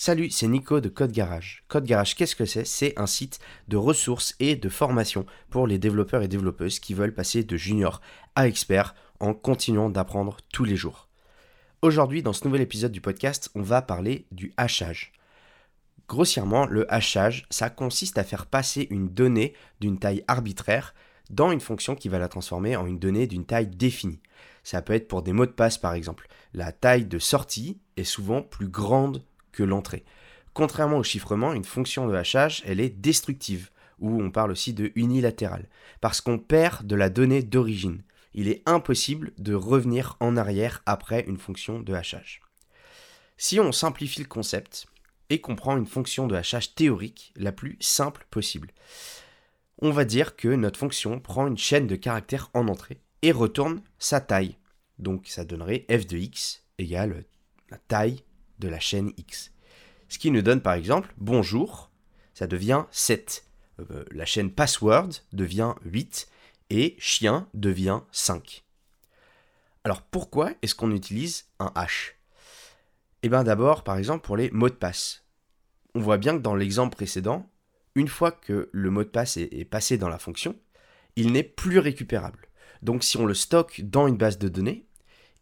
Salut, c'est Nico de Code Garage. Code Garage, qu'est-ce que c'est? C'est un site de ressources et de formation pour les développeurs et développeuses qui veulent passer de junior à expert en continuant d'apprendre tous les jours. Aujourd'hui, dans ce nouvel épisode du podcast, on va parler du hachage. Grossièrement, le hachage, ça consiste à faire passer une donnée d'une taille arbitraire dans une fonction qui va la transformer en une donnée d'une taille définie. Ça peut être pour des mots de passe par exemple. La taille de sortie est souvent plus grande l'entrée. Contrairement au chiffrement, une fonction de hachage, elle est destructive, ou on parle aussi de unilatérale, parce qu'on perd de la donnée d'origine. Il est impossible de revenir en arrière après une fonction de hachage. Si on simplifie le concept et qu'on prend une fonction de hachage théorique la plus simple possible, on va dire que notre fonction prend une chaîne de caractères en entrée et retourne sa taille. Donc ça donnerait f de x égale la taille de la chaîne X. Ce qui nous donne par exemple bonjour, ça devient 7. Euh, la chaîne password devient 8 et chien devient 5. Alors pourquoi est-ce qu'on utilise un hash Eh bien d'abord par exemple pour les mots de passe. On voit bien que dans l'exemple précédent, une fois que le mot de passe est passé dans la fonction, il n'est plus récupérable. Donc si on le stocke dans une base de données,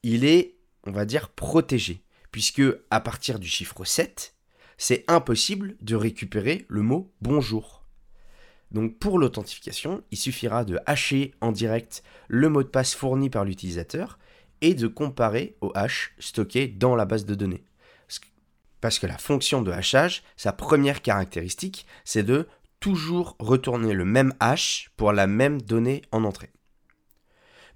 il est, on va dire, protégé puisque à partir du chiffre 7, c'est impossible de récupérer le mot bonjour. Donc pour l'authentification, il suffira de hacher en direct le mot de passe fourni par l'utilisateur et de comparer au hash stocké dans la base de données. Parce que la fonction de hachage, sa première caractéristique, c'est de toujours retourner le même hash pour la même donnée en entrée.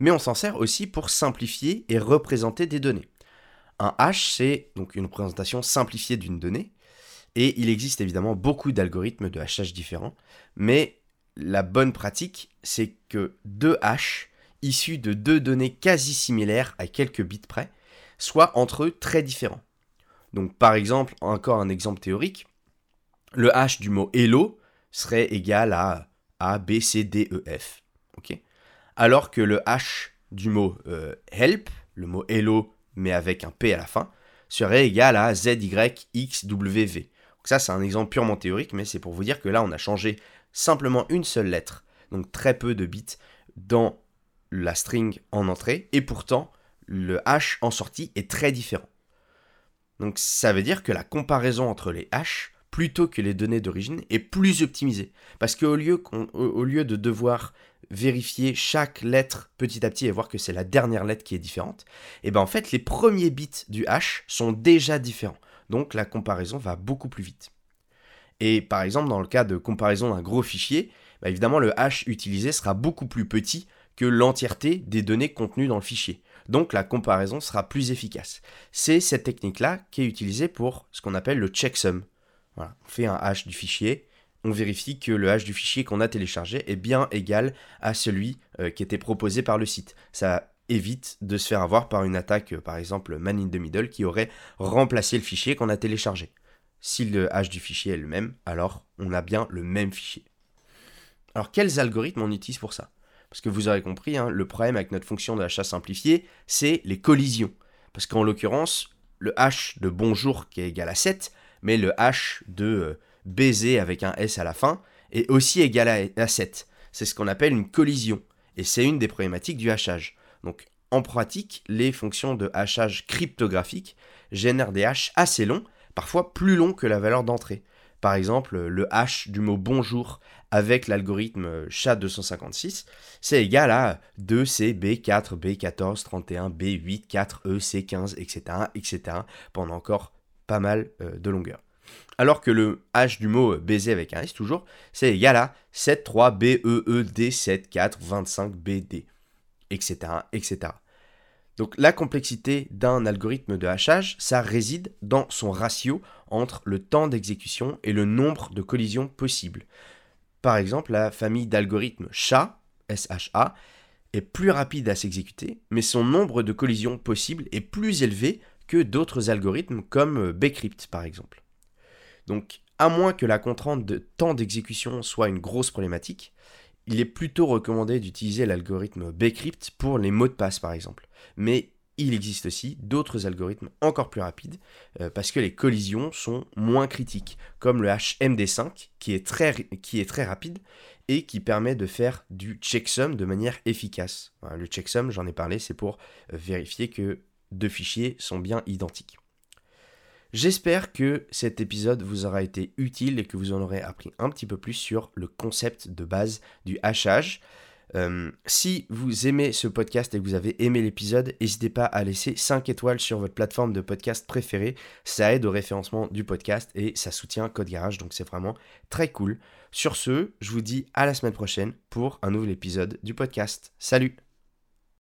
Mais on s'en sert aussi pour simplifier et représenter des données. Un hash, c'est donc une représentation simplifiée d'une donnée. Et il existe évidemment beaucoup d'algorithmes de hachage différents. Mais la bonne pratique, c'est que deux hashes issus de deux données quasi similaires à quelques bits près soient entre eux très différents. Donc par exemple, encore un exemple théorique, le hash du mot hello serait égal à A, B, C, D, E, F. Alors que le hash du mot euh, help, le mot hello mais avec un P à la fin, serait égal à ZYXWV. Donc ça, c'est un exemple purement théorique, mais c'est pour vous dire que là, on a changé simplement une seule lettre, donc très peu de bits, dans la string en entrée, et pourtant, le hash en sortie est très différent. Donc ça veut dire que la comparaison entre les hashes, plutôt que les données d'origine, est plus optimisée. Parce qu'au lieu, au lieu de devoir vérifier chaque lettre petit à petit et voir que c'est la dernière lettre qui est différente, et eh ben en fait les premiers bits du hash sont déjà différents. Donc la comparaison va beaucoup plus vite. Et par exemple dans le cas de comparaison d'un gros fichier, bah, évidemment le hash utilisé sera beaucoup plus petit que l'entièreté des données contenues dans le fichier. Donc la comparaison sera plus efficace. C'est cette technique-là qui est utilisée pour ce qu'on appelle le checksum. On fait un hash du fichier, on vérifie que le hash du fichier qu'on a téléchargé est bien égal à celui euh, qui était proposé par le site. Ça évite de se faire avoir par une attaque, euh, par exemple man in the middle, qui aurait remplacé le fichier qu'on a téléchargé. Si le hash du fichier est le même, alors on a bien le même fichier. Alors quels algorithmes on utilise pour ça? Parce que vous aurez compris, hein, le problème avec notre fonction de hash simplifié, c'est les collisions. Parce qu'en l'occurrence, le hash de bonjour qui est égal à 7, mais le hash de... Baiser avec un S à la fin est aussi égal à 7. C'est ce qu'on appelle une collision. Et c'est une des problématiques du hachage. Donc en pratique, les fonctions de hachage cryptographique génèrent des hashes assez longs, parfois plus longs que la valeur d'entrée. Par exemple, le hash du mot bonjour avec l'algorithme SHA-256, c'est égal à 2C, B4, B14, 31, B8, 4E, C15, etc., etc., pendant encore pas mal euh, de longueur alors que le H du mot baiser avec un S toujours, c'est égal à 7, 3, B, E, E, D, 7, 4, 25, B, D, etc., etc. Donc la complexité d'un algorithme de hachage, ça réside dans son ratio entre le temps d'exécution et le nombre de collisions possibles. Par exemple, la famille d'algorithmes SHA, SHA, est plus rapide à s'exécuter, mais son nombre de collisions possibles est plus élevé que d'autres algorithmes comme Bcrypt par exemple. Donc, à moins que la contrainte de temps d'exécution soit une grosse problématique, il est plutôt recommandé d'utiliser l'algorithme Bcrypt pour les mots de passe par exemple. Mais il existe aussi d'autres algorithmes encore plus rapides euh, parce que les collisions sont moins critiques, comme le HMD5 qui est très, rapide et qui permet de faire du checksum de manière efficace. le checksum, j'en ai parlé, c'est pour euh, vérifier que deux fichiers sont bien identiques. J'espère que cet épisode vous aura été utile et que vous en aurez appris un petit peu plus sur le concept de base du hachage. Euh, si vous aimez ce podcast et que vous avez aimé l'épisode, n'hésitez pas à laisser 5 étoiles sur votre plateforme de podcast préférée. Ça aide au référencement du podcast et ça soutient Code Garage, donc c'est vraiment très cool. Sur ce, je vous dis à la semaine prochaine pour un nouvel épisode du podcast. Salut